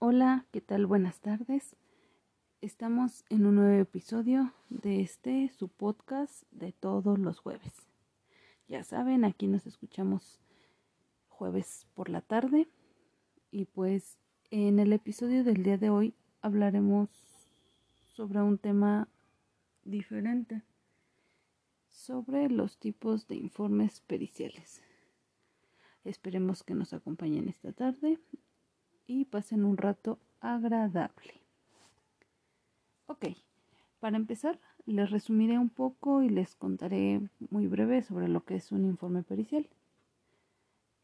Hola, ¿qué tal? Buenas tardes. Estamos en un nuevo episodio de este, su podcast de todos los jueves. Ya saben, aquí nos escuchamos jueves por la tarde y pues en el episodio del día de hoy hablaremos sobre un tema diferente, sobre los tipos de informes periciales. Esperemos que nos acompañen esta tarde y pasen un rato agradable. Ok, para empezar, les resumiré un poco y les contaré muy breve sobre lo que es un informe pericial.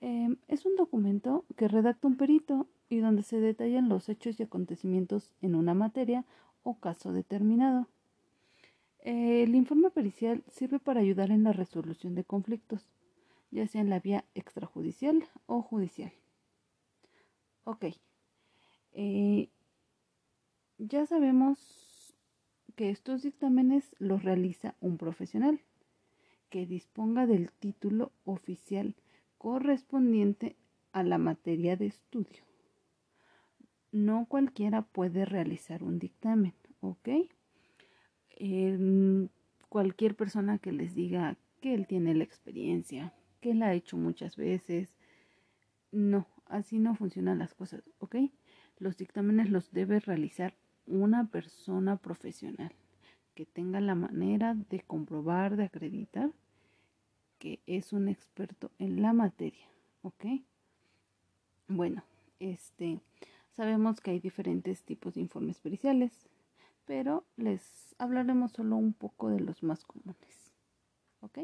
Em, es un documento que redacta un perito y donde se detallan los hechos y acontecimientos en una materia o caso determinado. El informe pericial sirve para ayudar en la resolución de conflictos, ya sea en la vía extrajudicial o judicial. Ok, eh, ya sabemos que estos dictámenes los realiza un profesional que disponga del título oficial correspondiente a la materia de estudio. No cualquiera puede realizar un dictamen, ¿ok? cualquier persona que les diga que él tiene la experiencia, que él ha hecho muchas veces, no, así no funcionan las cosas, ¿ok? Los dictámenes los debe realizar una persona profesional que tenga la manera de comprobar, de acreditar que es un experto en la materia, ¿ok? Bueno, este, sabemos que hay diferentes tipos de informes periciales, pero les hablaremos solo un poco de los más comunes, ¿ok?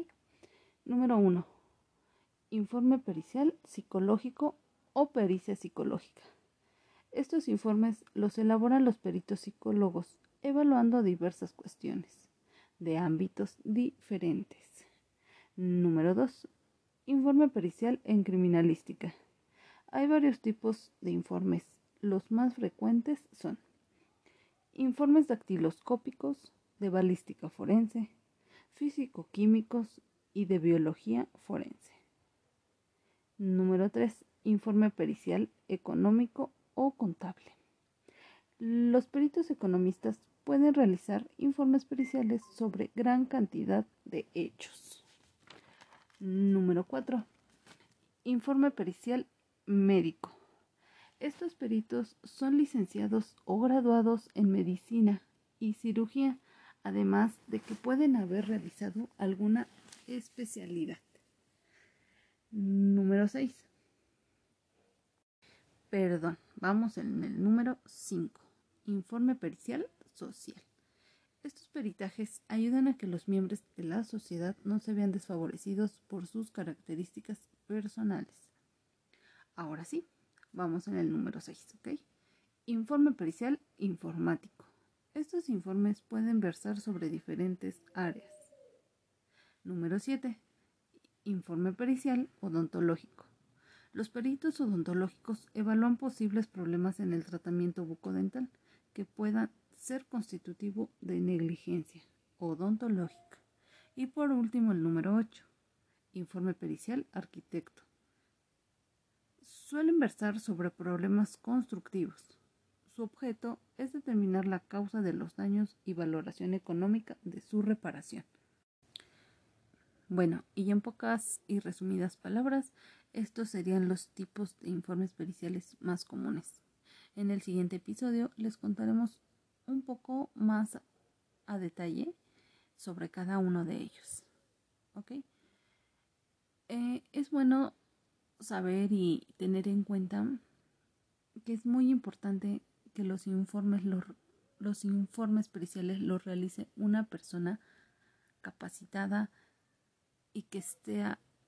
Número uno, informe pericial psicológico o pericia psicológica. Estos informes los elaboran los peritos psicólogos, evaluando diversas cuestiones de ámbitos diferentes. Número 2. Informe pericial en criminalística. Hay varios tipos de informes. Los más frecuentes son informes dactiloscópicos, de balística forense, físico-químicos y de biología forense. Número 3. Informe pericial económico o contable. Los peritos economistas pueden realizar informes periciales sobre gran cantidad de hechos. Número 4. Informe pericial médico. Estos peritos son licenciados o graduados en medicina y cirugía, además de que pueden haber realizado alguna especialidad. Número 6. Perdón, vamos en el número 5. Informe pericial social. Estos peritajes ayudan a que los miembros de la sociedad no se vean desfavorecidos por sus características personales. Ahora sí, vamos en el número 6, ¿ok? Informe pericial informático. Estos informes pueden versar sobre diferentes áreas. Número 7. Informe pericial odontológico. Los peritos odontológicos evalúan posibles problemas en el tratamiento bucodental que puedan ser constitutivo de negligencia odontológica. Y por último, el número 8. Informe pericial arquitecto. Suelen versar sobre problemas constructivos. Su objeto es determinar la causa de los daños y valoración económica de su reparación. Bueno, y en pocas y resumidas palabras, estos serían los tipos de informes periciales más comunes. En el siguiente episodio les contaremos un poco más a detalle sobre cada uno de ellos. ¿Ok? Eh, es bueno saber y tener en cuenta que es muy importante que los informes, los, los informes periciales los realice una persona capacitada y que esté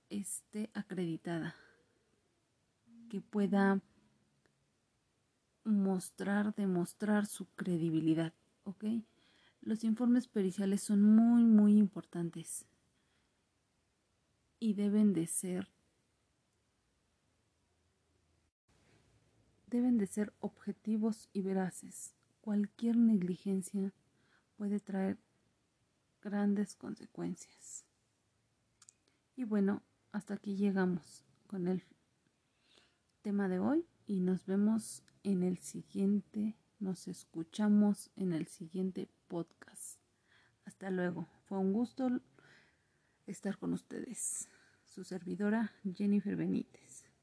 esté acreditada, que pueda mostrar, demostrar su credibilidad, ¿ok? Los informes periciales son muy, muy importantes y deben de ser deben de ser objetivos y veraces. Cualquier negligencia puede traer grandes consecuencias. Y bueno, hasta aquí llegamos con el tema de hoy. y nos vemos en el siguiente, nos escuchamos en el siguiente podcast. Hasta luego. Fue un gusto estar con ustedes. Su servidora Jennifer Benítez.